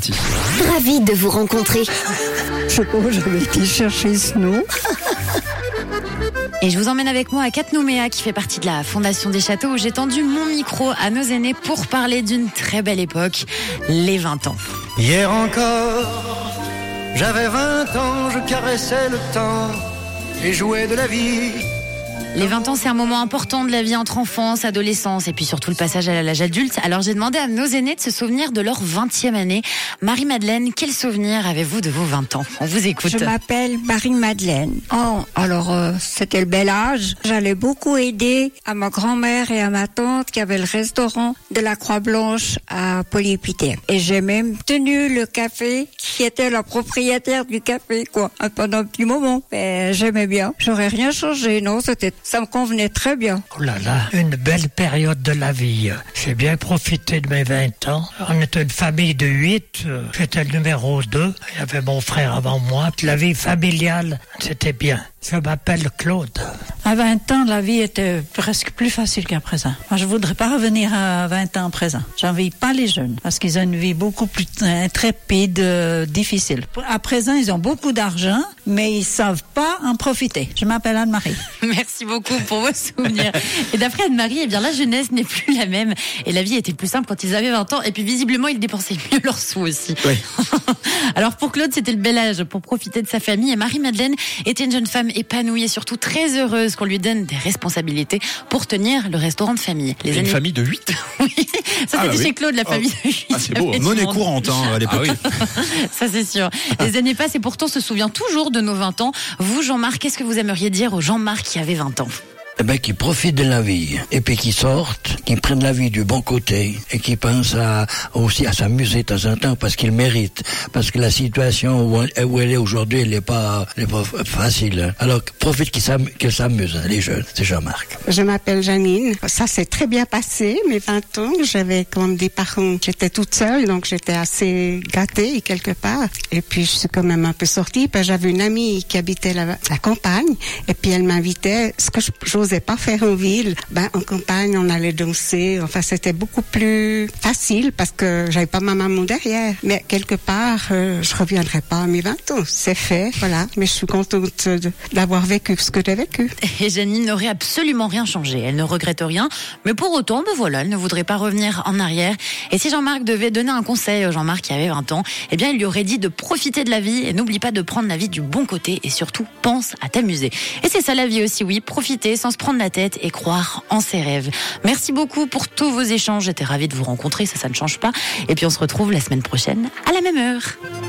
parti. Ravi de vous rencontrer. Je crois que j'avais été chercher Snow. Et je vous emmène avec moi à Catnouméa, qui fait partie de la Fondation des Châteaux, où j'ai tendu mon micro à nos aînés pour parler d'une très belle époque, les 20 ans. Hier encore, j'avais 20 ans, je caressais le temps et jouais de la vie. Les 20 ans, c'est un moment important de la vie entre enfance, adolescence et puis surtout le passage à l'âge adulte. Alors j'ai demandé à nos aînés de se souvenir de leur 20e année. Marie-Madeleine, quel souvenir avez-vous de vos 20 ans? On vous écoute. Je m'appelle Marie-Madeleine. Oh, alors euh, c'était le bel âge. J'allais beaucoup aider à ma grand-mère et à ma tante qui avaient le restaurant de la Croix-Blanche à Polypité. Et j'ai même tenu le café qui était la propriétaire du café, quoi, pendant un petit moment. Mais j'aimais bien. J'aurais rien changé, non, c'était ça me convenait très bien. Oh là là, une belle période de la vie. J'ai bien profité de mes 20 ans. On était une famille de 8. J'étais le numéro 2. Il y avait mon frère avant moi. La vie familiale, c'était bien. Je m'appelle Claude. À 20 ans, la vie était presque plus facile qu'à présent. Moi, je voudrais pas revenir à 20 ans présent. J'envie pas les jeunes parce qu'ils ont une vie beaucoup plus intrépide, euh, difficile. À présent, ils ont beaucoup d'argent, mais ils savent pas en profiter. Je m'appelle Anne-Marie. Merci beaucoup pour vos souvenirs. Et d'après Anne-Marie, eh bien, la jeunesse n'est plus la même. Et la vie était plus simple quand ils avaient 20 ans. Et puis, visiblement, ils dépensaient mieux leurs sous aussi. Oui. Alors, pour Claude, c'était le bel âge pour profiter de sa famille. Et Marie-Madeleine était une jeune femme épanouie et surtout très heureuse qu'on lui donne des responsabilités pour tenir le restaurant de famille. Les une famille de 8 Oui, ça Ah, c'était bah oui. chez Claude, la Oh. famille de 8. Ah, c'est beau, monnaie courante hein, à l'époque. Ça c'est sûr. Les années passent et pourtant on se souvient toujours de nos 20 ans. Vous, Jean-Marc, qu'est-ce que vous aimeriez dire aux Jean-Marc qui avait 20 ans? Eh ben, qui profitent de la vie et puis qui sortent, qui prennent la vie du bon côté et qui pensent aussi à s'amuser de temps en temps parce qu'ils méritent. Parce que la situation où, elle- est aujourd'hui, elle n'est pas, facile. Alors, profite qu'ils s'am- qu'ils s'amusent, les jeunes. C'est Jean-Marc. Je m'appelle Janine. Ça s'est très bien passé, mes 20 ans. J'avais comme des parents, j'étais toute seule, donc j'étais assez gâtée quelque part. Et puis je suis quand même un peu sortie, j'avais une amie qui habitait la, la campagne, et puis elle m'invitait, pas faire en ville, ben en campagne on allait danser. Enfin c'était beaucoup plus facile parce que j'avais pas ma maman derrière. Mais quelque part, euh, je reviendrai pas à mes 20 ans. C'est fait, voilà. Mais je suis contente d'avoir vécu ce que j'ai vécu. Et Janine n'aurait absolument rien changé. Elle ne regrette rien. Mais pour autant, ben voilà, elle ne voudrait pas revenir en arrière. Et si Jean-Marc devait donner un conseil à Jean-Marc qui avait 20 ans, eh bien, il lui aurait dit de profiter de la vie et n'oublie pas de prendre la vie du bon côté et surtout pense à t'amuser. Et c'est ça la vie aussi, oui. Profiter sans se prendre la tête et croire en ses rêves. Merci beaucoup pour tous vos échanges. J'étais ravie de vous rencontrer. Ça, ça ne change pas. Et puis, on se retrouve la semaine prochaine à la même heure.